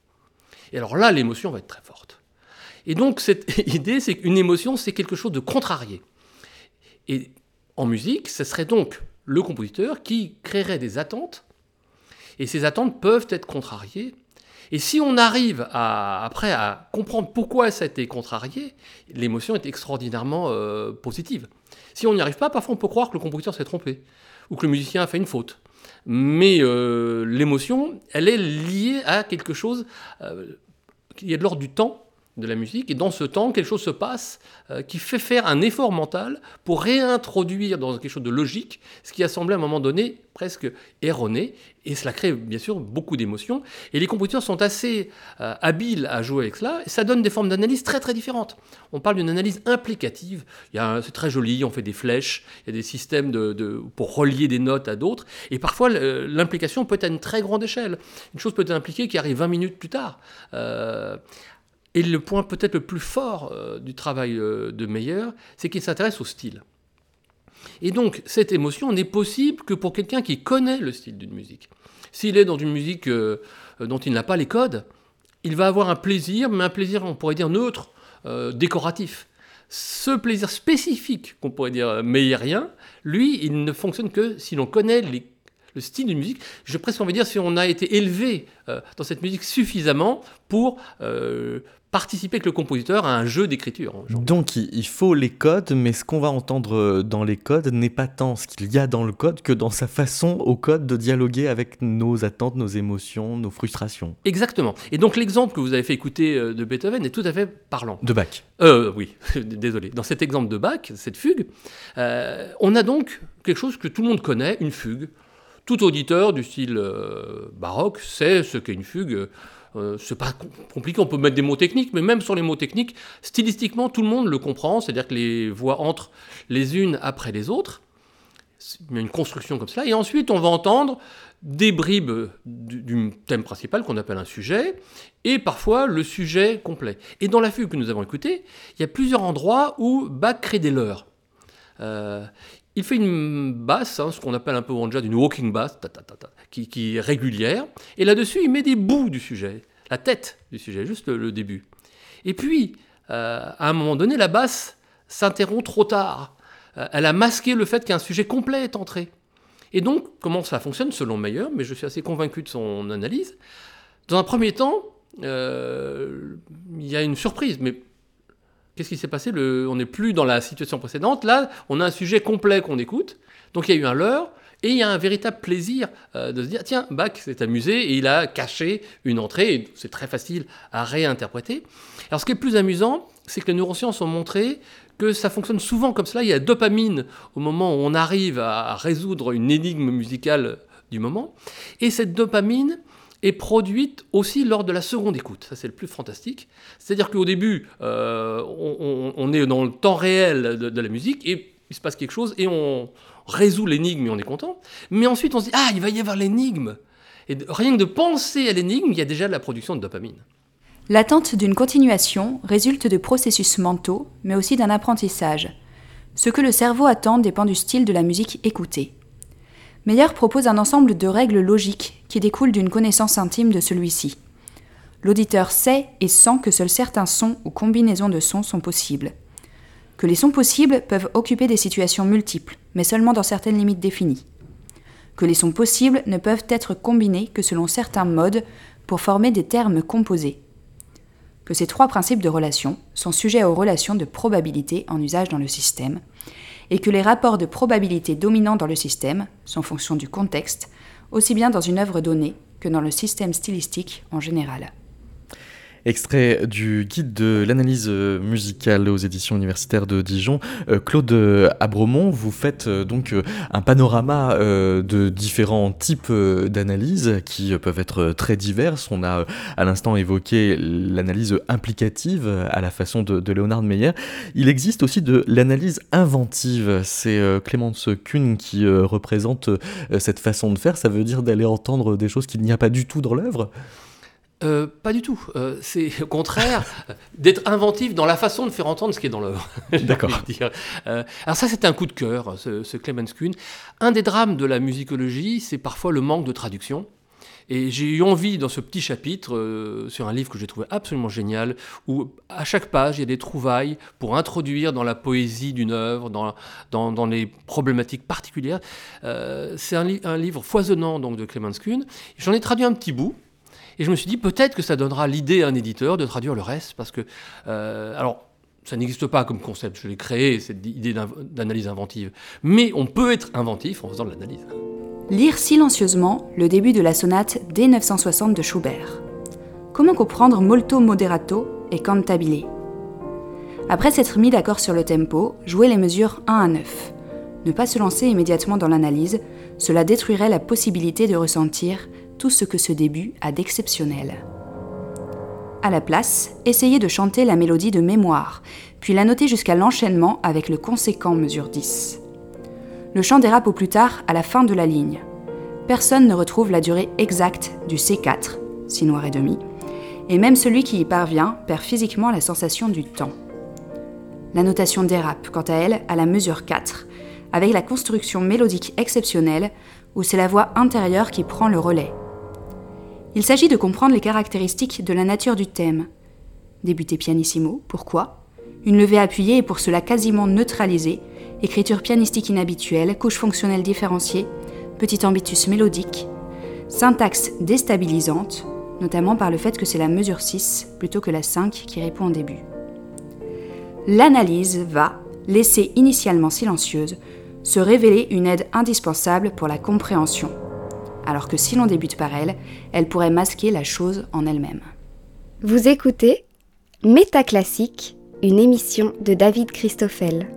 Et alors là, l'émotion va être très forte. Et donc, cette [laughs] idée, c'est qu'une émotion, c'est quelque chose de contrarié. Et en musique, ce serait donc le compositeur qui créerait des attentes, et ces attentes peuvent être contrariées et si on arrive après à comprendre pourquoi ça a été contrarié, l'émotion est extraordinairement euh, positive. Si on n'y arrive pas, parfois on peut croire que le compositeur s'est trompé ou que le musicien a fait une faute. Mais euh, l'émotion, elle est liée à quelque chose euh, qui est de l'ordre du temps de la musique, et dans ce temps, quelque chose se passe euh, qui fait faire un effort mental pour réintroduire dans quelque chose de logique ce qui a semblé à un moment donné presque erroné, et cela crée bien sûr beaucoup d'émotions, et les compositeurs sont assez euh, habiles à jouer avec cela, et ça donne des formes d'analyse très très différentes. On parle d'une analyse implicative, c'est très joli, on fait des flèches, il y a des systèmes de, pour relier des notes à d'autres, et parfois l'implication peut être à une très grande échelle. Une chose peut être impliquée qui arrive 20 minutes plus tard. Euh, et le point peut-être le plus fort euh, du travail euh, de Meyer, c'est qu'il s'intéresse au style. Et donc, cette émotion n'est possible que pour quelqu'un qui connaît le style d'une musique. S'il est dans une musique euh, dont il n'a pas les codes, il va avoir un plaisir, mais un plaisir, on pourrait dire, neutre, décoratif. Ce plaisir spécifique, qu'on pourrait dire meyerien, lui, il ne fonctionne que si l'on connaît les le style d'une musique. Je presque envie de dire si on a été élevé dans cette musique suffisamment pour participer avec le compositeur à un jeu d'écriture. Donc il faut les codes, mais ce qu'on va entendre euh, dans les codes n'est pas tant ce qu'il y a dans le code que dans sa façon au code de dialoguer avec nos attentes, nos émotions, nos frustrations. Exactement. Et donc l'exemple que vous avez fait écouter euh, de Beethoven est tout à fait parlant. De Bach. Euh, oui, [laughs] désolé. Dans cet exemple de Bach, cette fugue, euh, on a donc quelque chose que tout le monde connaît, une fugue. Tout auditeur du style baroque sait ce qu'est une fugue. Euh, c'est pas compliqué, on peut mettre des mots techniques, mais même sur les mots techniques, stylistiquement, tout le monde le comprend, c'est-à-dire que les voix entrent les unes après les autres. Il y a une construction comme cela. Et ensuite, on va entendre des bribes du, thème principal qu'on appelle un sujet, et parfois le sujet complet. Et dans la fugue que nous avons écoutée, il y a plusieurs endroits où Bach crée des leurs. Euh, il fait une basse, hein, ce qu'on appelle un peu en jazz une walking bass, qui, est régulière, et là-dessus il met des bouts du sujet, la tête du sujet, juste le, début. Et puis, euh, à un moment donné, la basse s'interrompt trop tard. Euh, elle a masqué le fait qu'un sujet complet est entré. Et donc, comment ça fonctionne selon Meyer, mais je suis assez convaincu de son analyse. Dans un premier temps, euh, il y a une surprise, mais Qu'est-ce qui s'est passé On n'est plus dans la situation précédente. Là, on a un sujet complet qu'on écoute. Donc il y a eu un leurre. Et il y a un véritable plaisir euh, de se dire, tiens, Bach s'est amusé et il a caché une entrée, c'est très facile à réinterpréter. Alors ce qui est plus amusant, c'est que les neurosciences ont montré que ça fonctionne souvent comme cela. Il y a dopamine au moment où on arrive à résoudre une énigme musicale du moment. Et cette dopamine, est produite aussi lors de la seconde écoute. Ça, c'est le plus fantastique. C'est-à-dire qu'au début, euh, on, est dans le temps réel de, la musique et il se passe quelque chose et on résout l'énigme et on est content. Mais ensuite, on se dit Ah, il va y avoir l'énigme. Et rien que de penser à l'énigme, il y a déjà de la production de dopamine. L'attente d'une continuation résulte de processus mentaux, mais aussi d'un apprentissage. Ce que le cerveau attend dépend du style de la musique écoutée. Meyer propose un ensemble de règles logiques qui découlent d'une connaissance intime de celui-ci. L'auditeur sait et sent que seuls certains sons ou combinaisons de sons sont possibles. Que les sons possibles peuvent occuper des situations multiples, mais seulement dans certaines limites définies. Que les sons possibles ne peuvent être combinés que selon certains modes pour former des termes composés. Que ces trois principes de relation sont sujets aux relations de probabilité en usage dans le système, et que les rapports de probabilité dominants dans le système sont fonction du contexte, aussi bien dans une œuvre donnée que dans le système stylistique en général. Extrait du guide de l'analyse musicale aux éditions universitaires de Dijon. Euh, Claude Abromont, vous faites euh, donc euh, un panorama de différents types d'analyses qui peuvent être très diverses. On a à l'instant évoqué l'analyse implicative à la façon de, de Leonard Meyer. Il existe aussi de l'analyse inventive. C'est Clémence Kuhn qui représente cette façon de faire. Ça veut dire d'aller entendre des choses qu'il n'y a pas du tout dans l'œuvre? Euh, pas du tout. Euh, c'est au contraire d'être inventif dans la façon de faire entendre ce qui est dans l'œuvre. [laughs] D'accord. Euh, alors ça, c'est un coup de cœur, ce, ce Clemens Kuhn. Un des drames de la musicologie, c'est parfois le manque de traduction. Et j'ai eu envie, dans ce petit chapitre, sur un livre que j'ai trouvé absolument génial, où à chaque page, il y a des trouvailles pour introduire dans la poésie d'une œuvre, dans, dans, dans, les problématiques particulières. c'est un, un, livre foisonnant donc, de Clemens Kuhn. J'en ai traduit un petit bout, et je me suis dit, peut-être que ça donnera l'idée à un éditeur de traduire le reste, parce que, euh, alors, ça n'existe pas comme concept, je l'ai créé, cette idée d'analyse inventive. Mais on peut être inventif en faisant de l'analyse. Lire silencieusement le début de la sonate D960 de Schubert. Comment comprendre molto moderato et cantabile? Après s'être mis d'accord sur le tempo, jouer les mesures 1 à 9. Ne pas se lancer immédiatement dans l'analyse, cela détruirait la possibilité de ressentir tout ce que ce début a d'exceptionnel. À la place, essayez de chanter la mélodie de mémoire, puis la noter jusqu'à l'enchaînement avec le conséquent mesure 10. Le chant dérape au plus tard à la fin de la ligne. Personne ne retrouve la durée exacte du C4, si noir et demi, et même celui qui y parvient perd physiquement la sensation du temps. La notation dérape, quant à elle, à la mesure 4, avec la construction mélodique exceptionnelle où c'est la voix intérieure qui prend le relais, il s'agit de comprendre les caractéristiques de la nature du thème. Débuter pianissimo, pourquoi? Une levée appuyée et pour cela quasiment neutralisée, écriture pianistique inhabituelle, couche fonctionnelle différenciée, petit ambitus mélodique, syntaxe déstabilisante, notamment par le fait que c'est la mesure 6 plutôt que la 5 qui répond en début. L'analyse va, laissée initialement silencieuse, se révéler une aide indispensable pour la compréhension alors que si l'on débute par elle, elle pourrait masquer la chose en elle-même. Vous écoutez Métaclassique, une émission de David Christoffel.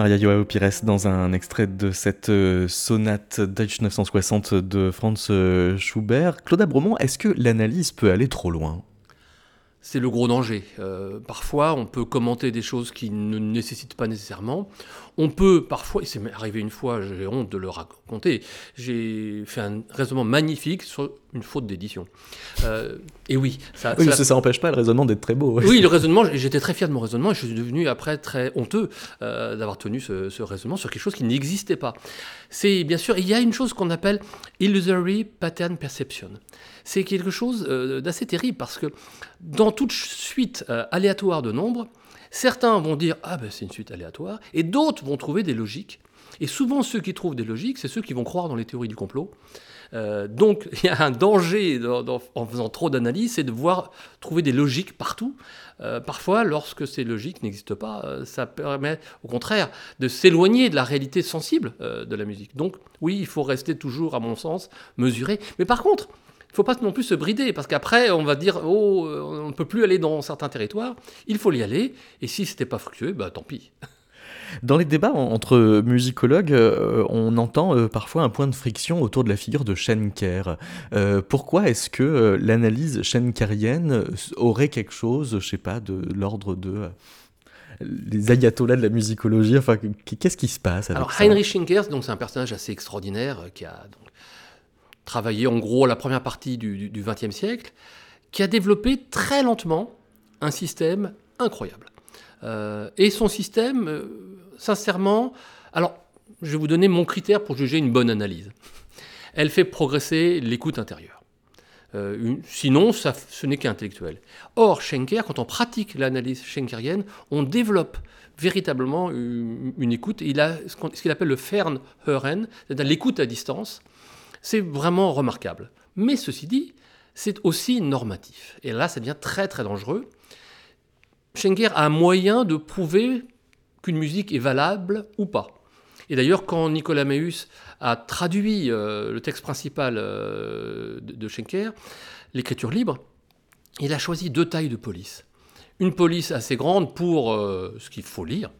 Maria Joao Pires dans un extrait de cette euh, sonate Deutsch 960 de Franz euh, Schubert. Claude Abromont, est-ce que l'analyse peut aller trop loin? C'est le gros danger. Euh, parfois, on peut commenter des choses qui ne nécessitent pas nécessairement. On peut parfois, et c'est arrivé une fois, j'ai honte de le raconter, j'ai fait un raisonnement magnifique sur une faute d'édition. Euh, et oui, ça, oui, ça, n'empêche pas le raisonnement d'être très beau. Oui, le raisonnement, j'étais très fier de mon raisonnement et je suis devenu après très honteux euh, d'avoir tenu ce, ce, raisonnement sur quelque chose qui n'existait pas. C'est bien sûr, il y a une chose qu'on appelle illusory pattern perception c'est quelque chose euh, d'assez terrible parce que dans toute suite aléatoire de nombres, certains vont dire ah ben c'est une suite aléatoire et d'autres vont trouver des logiques. Et souvent ceux qui trouvent des logiques, c'est ceux qui vont croire dans les théories du complot. Euh, donc [laughs] il y a un danger en faisant trop d'analyse, c'est de voir trouver des logiques partout. parfois, lorsque ces logiques n'existent pas, ça permet au contraire de s'éloigner de la réalité sensible de la musique. Donc oui, il faut rester toujours, à mon sens, mesuré. Mais par contre, il ne faut pas non plus se brider, parce qu'après, on va dire, oh, on ne peut plus aller dans certains territoires. Il faut y aller, et si ce n'était pas fructueux, bah tant pis. [laughs] Dans les débats entre musicologues, euh, on entend euh, parfois un point de friction autour de la figure de Schenker. Euh, pourquoi est-ce que l'analyse schenkerienne aurait quelque chose, je sais pas, de l'ordre de les ayatollahs de la musicologie Enfin, qu'est-ce qui se passe avec Alors, Heinrich Schenker, donc c'est un personnage assez extraordinaire qui a donc, travaillé en gros la première partie du XXe siècle, qui a développé très lentement un système incroyable. Euh, et son système, euh, sincèrement, alors je vais vous donner mon critère pour juger une bonne analyse. Elle fait progresser l'écoute intérieure. Euh, sinon, ça, ce n'est qu'intellectuel. Or, Schenker, quand on pratique l'analyse schenkerienne, on développe véritablement une, écoute. Il a ce qu'il appelle le Fernhören, c'est-à-dire l'écoute à distance, c'est vraiment remarquable. Mais ceci dit, c'est aussi normatif. Et là, ça devient très très dangereux. Schenker a un moyen de prouver qu'une musique est valable ou pas. Et d'ailleurs, quand Nicolas Meus a traduit euh, le texte principal euh, de, Schenker, l'écriture libre, il a choisi deux tailles de police. Une police assez grande pour euh, ce qu'il faut lire,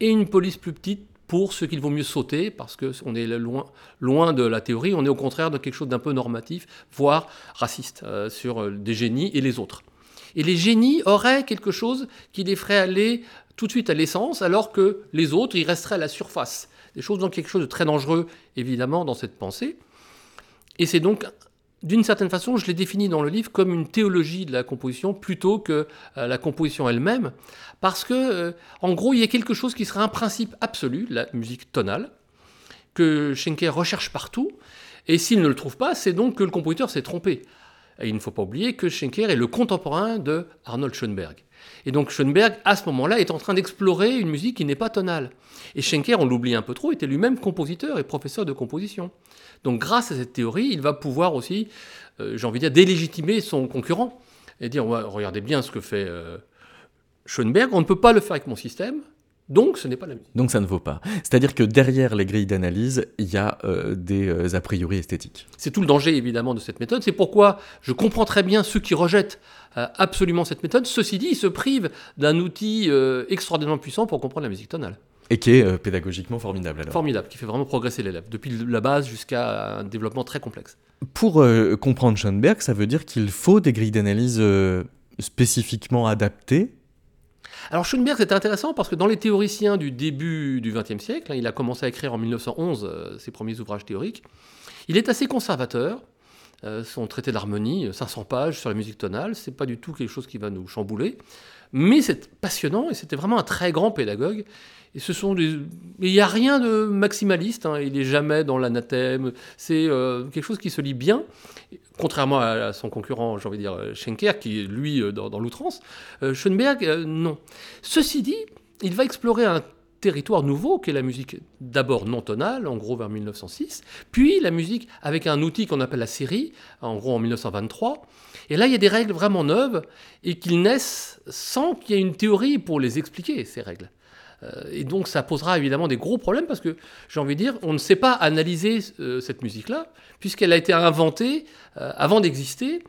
et une police plus petite pour ce qu'il vaut mieux sauter, parce qu'on est loin, loin de la théorie, on est au contraire de quelque chose d'un peu normatif, voire raciste, sur des génies et les autres. Et les génies auraient quelque chose qui les ferait aller tout de suite à l'essence, alors que les autres, ils resteraient à la surface. Des choses donc quelque chose de très dangereux, évidemment, dans cette pensée. Et c'est donc d'une certaine façon, je l'ai défini dans le livre comme une théologie de la composition plutôt que euh, la composition elle-même, parce que, euh, en gros, il y a quelque chose qui serait un principe absolu, la musique tonale, que Schenker recherche partout, et s'il ne le trouve pas, c'est donc que le compositeur s'est trompé. Et il ne faut pas oublier que Schenker est le contemporain de Arnold Schoenberg. Et donc Schoenberg, à ce moment-là, est en train d'explorer une musique qui n'est pas tonale. Et Schenker, on l'oublie un peu trop, était lui-même compositeur et professeur de composition. Donc grâce à cette théorie, il va pouvoir aussi, euh, j'ai envie de dire, délégitimer son concurrent et dire, regardez bien ce que fait euh, Schoenberg, on ne peut pas le faire avec mon système, donc ce n'est pas la musique. Donc ça ne vaut pas. C'est-à-dire que derrière les grilles d'analyse, il y a euh, des a priori esthétiques. C'est tout le danger évidemment de cette méthode. C'est pourquoi je comprends très bien ceux qui rejettent absolument cette méthode. Ceci dit, ils se privent d'un outil extraordinairement puissant pour comprendre la musique tonale. Et qui est euh, pédagogiquement formidable alors. Formidable, qui fait vraiment progresser l'élève, depuis la base jusqu'à un développement très complexe. Pour euh, comprendre Schoenberg, ça veut dire qu'il faut des grilles d'analyse euh, spécifiquement adaptées alors Schoenberg, c'est intéressant parce que dans les théoriciens du début du XXe siècle, hein, il a commencé à écrire en 1911 ses premiers ouvrages théoriques, il est assez conservateur. Son traité d'harmonie, 500 pages sur la musique tonale, c'est pas du tout quelque chose qui va nous chambouler, mais c'est passionnant et c'était vraiment un très grand pédagogue et ce sont des... Il n'y a rien de maximaliste, hein. il n'est jamais dans l'anathème, c'est euh, quelque chose qui se lit bien, contrairement à, son concurrent, j'ai envie de dire, Schenker, qui est lui euh, dans, l'outrance. Euh, Schoenberg, non. Ceci dit, il va explorer un territoire nouveau qui est la musique d'abord non tonale, en gros vers 1906, puis la musique avec un outil qu'on appelle la série, en gros en 1923. Et là, il y a des règles vraiment neuves et qu'ils naissent sans qu'il y ait une théorie pour les expliquer, ces règles. Euh, et donc ça posera évidemment des gros problèmes parce que j'ai envie de dire, on ne sait pas analyser euh, cette musique-là, puisqu'elle a été inventée euh, avant d'exister,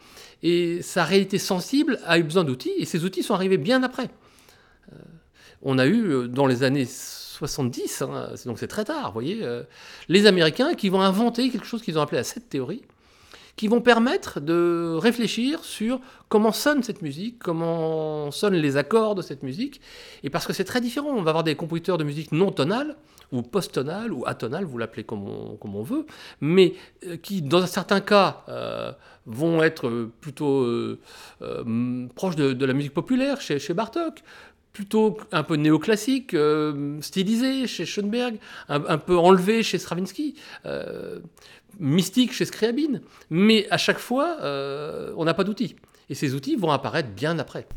et sa réalité sensible a eu besoin d'outils, et ces outils sont arrivés bien après. On a eu dans les années 70, hein, donc c'est très tard, vous voyez, les Américains qui vont inventer quelque chose qu'ils ont appelé la cette théorie, qui vont permettre de réfléchir sur comment sonne cette musique, comment sonnent les accords de cette musique, et parce que c'est très différent, on va avoir des compositeurs de musique non tonale, ou post-tonale, ou atonale, vous l'appelez comme on, veut, mais euh, qui, dans certains cas, euh, vont être plutôt euh, proches de, la musique populaire chez, chez Bartok, plutôt un peu néoclassique, stylisé chez Schoenberg, un, peu enlevé chez Stravinsky mystique chez Scriabine, mais à chaque fois, euh, on n'a pas d'outils. Et ces outils vont apparaître bien après.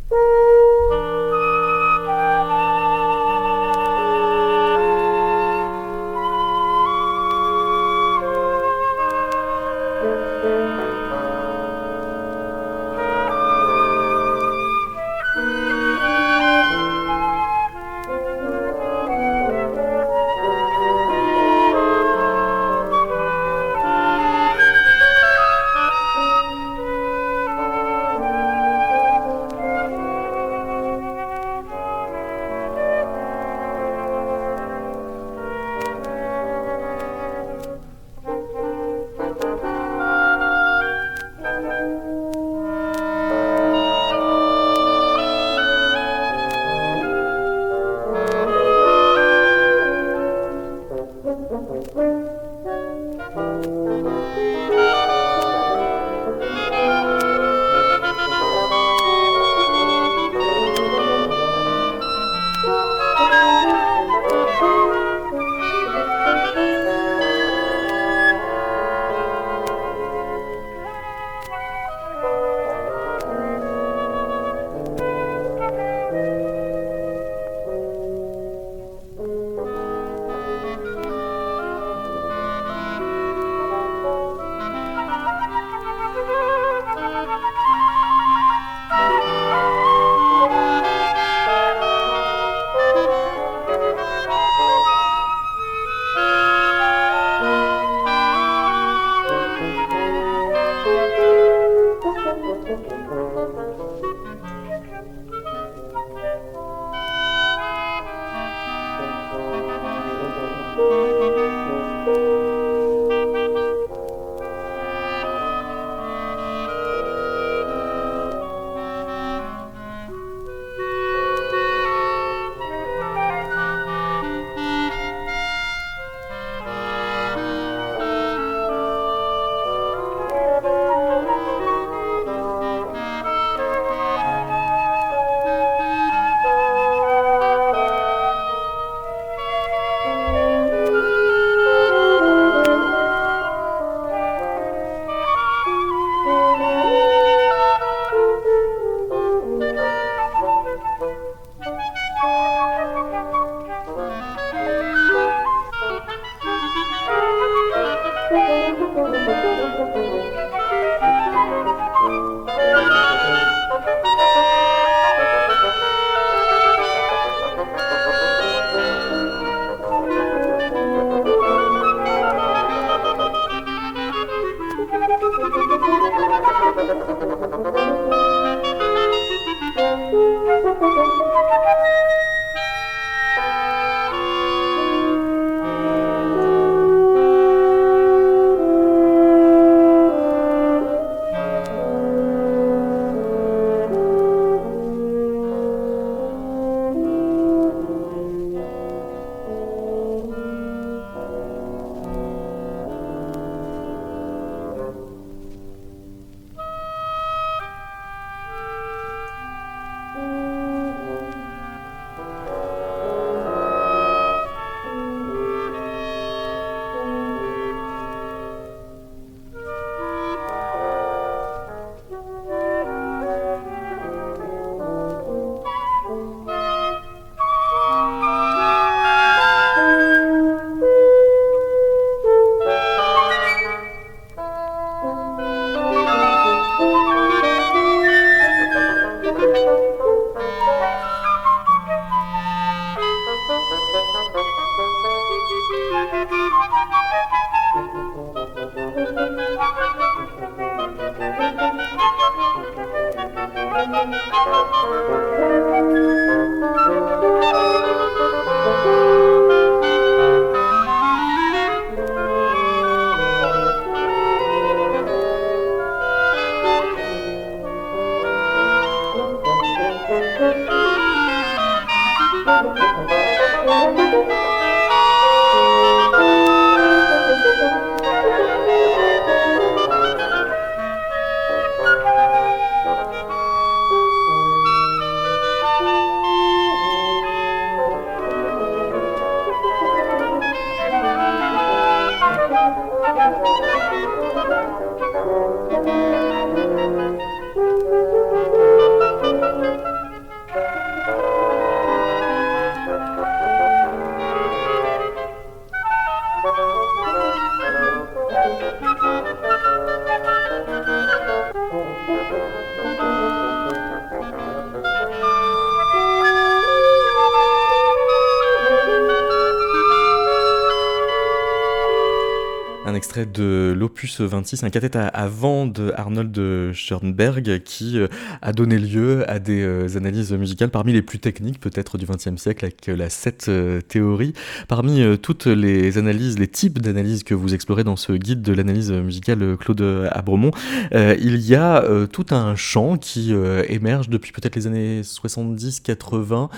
De l'opus 26, un cathète à, vent de Arnold Schoenberg qui euh, a donné lieu à des euh, analyses musicales parmi les plus techniques peut-être du XXe siècle avec la 7 euh, théorie. Parmi toutes les analyses, les types d'analyses que vous explorez dans ce guide de l'analyse musicale Claude Abremont, il y a tout un champ qui émerge depuis peut-être les années 70-80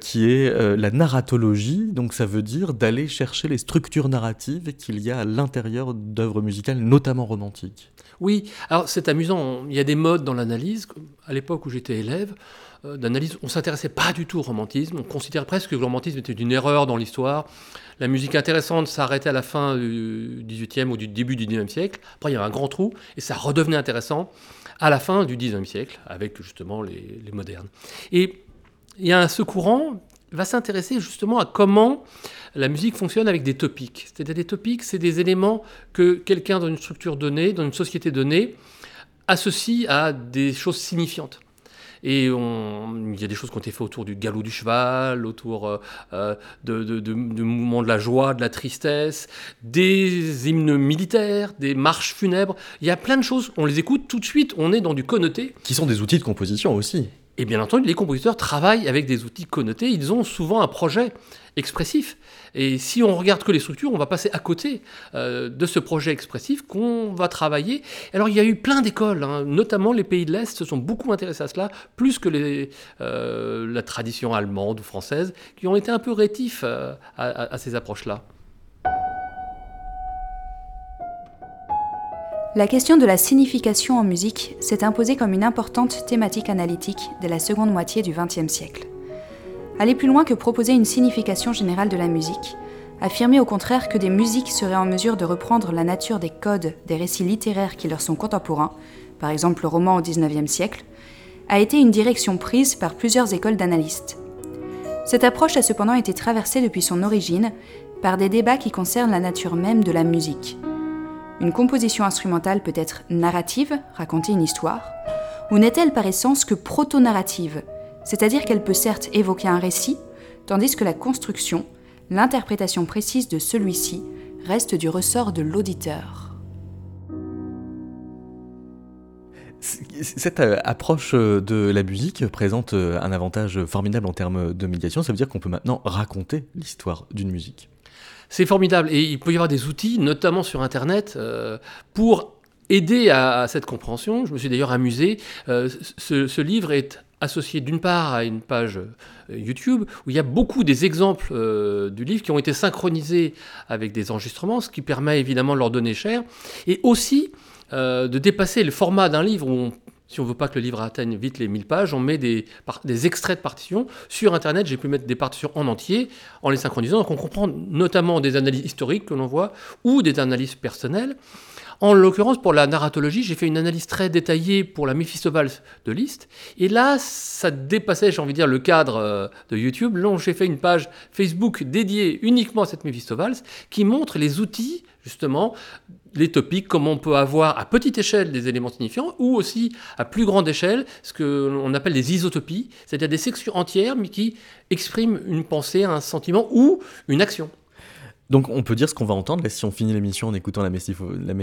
qui est la narratologie. Donc ça veut dire d'aller chercher les structures narratives qu'il y a à l'intérieur d'œuvres musicales, notamment romantiques. Oui, alors c'est amusant, il y a des modes dans l'analyse. À l'époque où j'étais élève, euh, d'analyse, on s'intéressait pas du tout au romantisme, on considérait presque que le romantisme était une erreur dans l'histoire. La musique intéressante s'arrêtait à la fin du XVIIIe ou du début du XIXe siècle. Après, il y avait un grand trou et ça redevenait intéressant à la fin du XIXe siècle avec justement les, modernes. Et il y a ce courant va s'intéresser justement à comment la musique fonctionne avec des topics. C'est-à-dire des topics, c'est des éléments que quelqu'un dans une structure donnée, dans une société donnée, associe à des choses signifiantes. Et il y a des choses qui ont été faites autour du galop du cheval, autour euh, euh, de, mouvements de la joie, de la tristesse, des hymnes militaires, des marches funèbres. Il y a plein de choses, on les écoute tout de suite, on est dans du connoté. Qui sont des outils de composition aussi. Et bien entendu, les compositeurs travaillent avec des outils connotés, ils ont souvent un projet expressif. Et si on regarde que les structures, on va passer à côté euh, de ce projet expressif qu'on va travailler. Alors il y a eu plein d'écoles, hein. notamment les pays de l'Est se sont beaucoup intéressés à cela, plus que euh, la tradition allemande ou française, qui ont été un peu rétifs euh, à ces approches-là. La question de la signification en musique s'est imposée comme une importante thématique analytique dès la seconde moitié du XXe siècle. Aller plus loin que proposer une signification générale de la musique, affirmer au contraire que des musiques seraient en mesure de reprendre la nature des codes des récits littéraires qui leur sont contemporains, par exemple le roman au XIXe siècle, a été une direction prise par plusieurs écoles d'analystes. Cette approche a cependant été traversée depuis son origine par des débats qui concernent la nature même de la musique, une composition instrumentale peut être narrative, raconter une histoire, ou n'est-elle par essence que proto-narrative, c'est-à-dire qu'elle peut certes évoquer un récit, tandis que la construction, l'interprétation précise de celui-ci, reste du ressort de l'auditeur. Cette euh, approche euh, de la musique présente euh, un avantage formidable en termes de médiation, ça veut dire qu'on peut maintenant raconter l'histoire d'une musique. C'est formidable. Et il peut y avoir des outils, notamment sur Internet, euh, pour aider à, cette compréhension. Je me suis d'ailleurs amusé. Euh, ce, livre est associé d'une part à une page euh, YouTube où il y a beaucoup des exemples du livre qui ont été synchronisés avec des enregistrements, ce qui permet évidemment de leur donner cher, et aussi de dépasser le format d'un livre où on si on veut pas que le livre atteigne vite les 1000 pages, on met des, extraits de partitions. Sur Internet, j'ai pu mettre des partitions en entier en les synchronisant. Donc on comprend notamment des analyses historiques que l'on voit ou des analyses personnelles. En l'occurrence, pour la narratologie, j'ai fait une analyse très détaillée pour la Mephistopheles de Liszt. Et là, ça dépassait, j'ai envie de dire, le cadre euh, de YouTube. Là, j'ai fait une page Facebook dédiée uniquement à cette Mephistopheles qui montre les outils, justement, les topics, comment on peut avoir à petite échelle des éléments signifiants ou aussi à plus grande échelle ce que l'on appelle des isotopies, c'est-à-dire des sections entières mais qui expriment une pensée, un sentiment ou une action. Donc on peut dire ce qu'on va entendre si on finit l'émission en écoutant la, la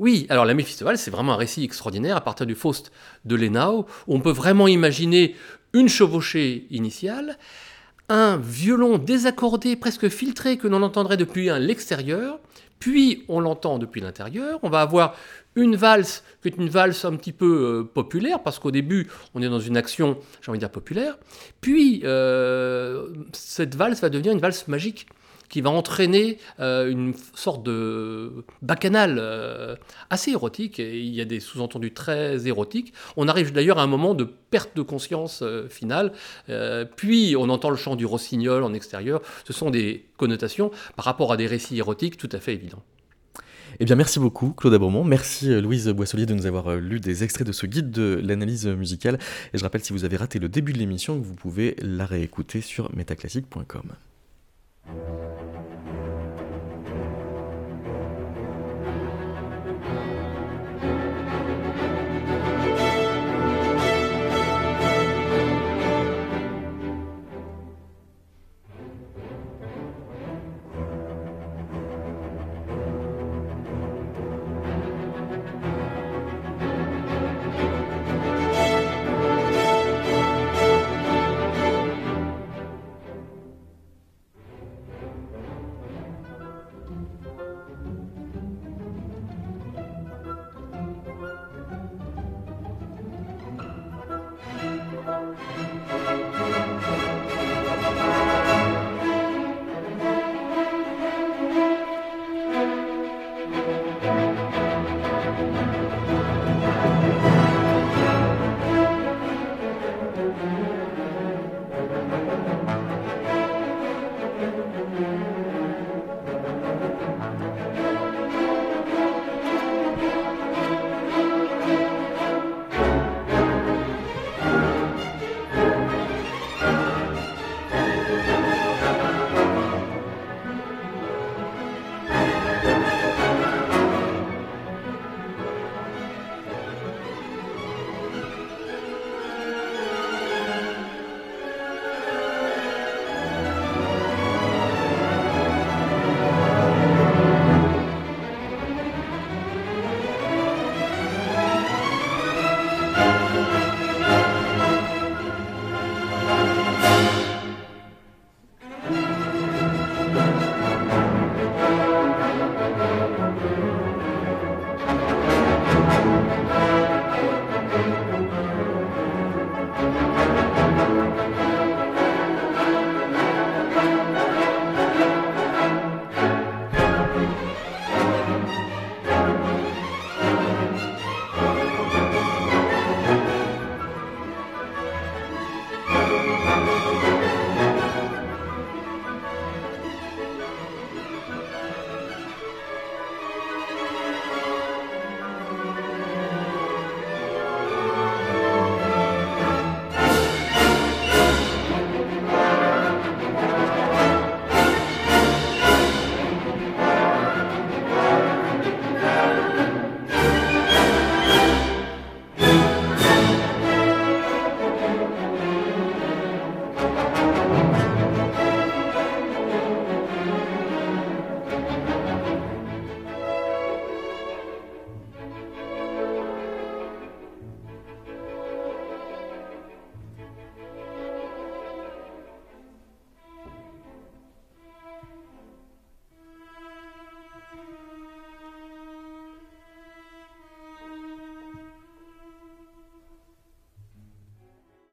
oui, alors la Méphistophales, c'est vraiment un récit extraordinaire à partir du Faust de Lenau, où on peut vraiment imaginer une chevauchée initiale, un violon désaccordé, presque filtré, que l'on entendrait depuis l'extérieur, puis on l'entend depuis l'intérieur. On va avoir une valse qui est une valse un petit peu euh, populaire, parce qu'au début, on est dans une action, j'ai envie de dire, populaire. Puis, euh, cette valse va devenir une valse magique qui va entraîner euh, une sorte de bacchanal euh, assez érotique, et il y a des sous-entendus très érotiques. On arrive d'ailleurs à un moment de perte de conscience euh, finale, puis on entend le chant du rossignol en extérieur. Ce sont des connotations par rapport à des récits érotiques tout à fait évidents. Eh bien, merci beaucoup, Claude Abremont. Merci, Louise Boisselier, de nous avoir lu des extraits de ce guide de l'analyse musicale. Et je rappelle, si vous avez raté le début de l'émission, vous pouvez la réécouter sur metaclassique.com. Thank you.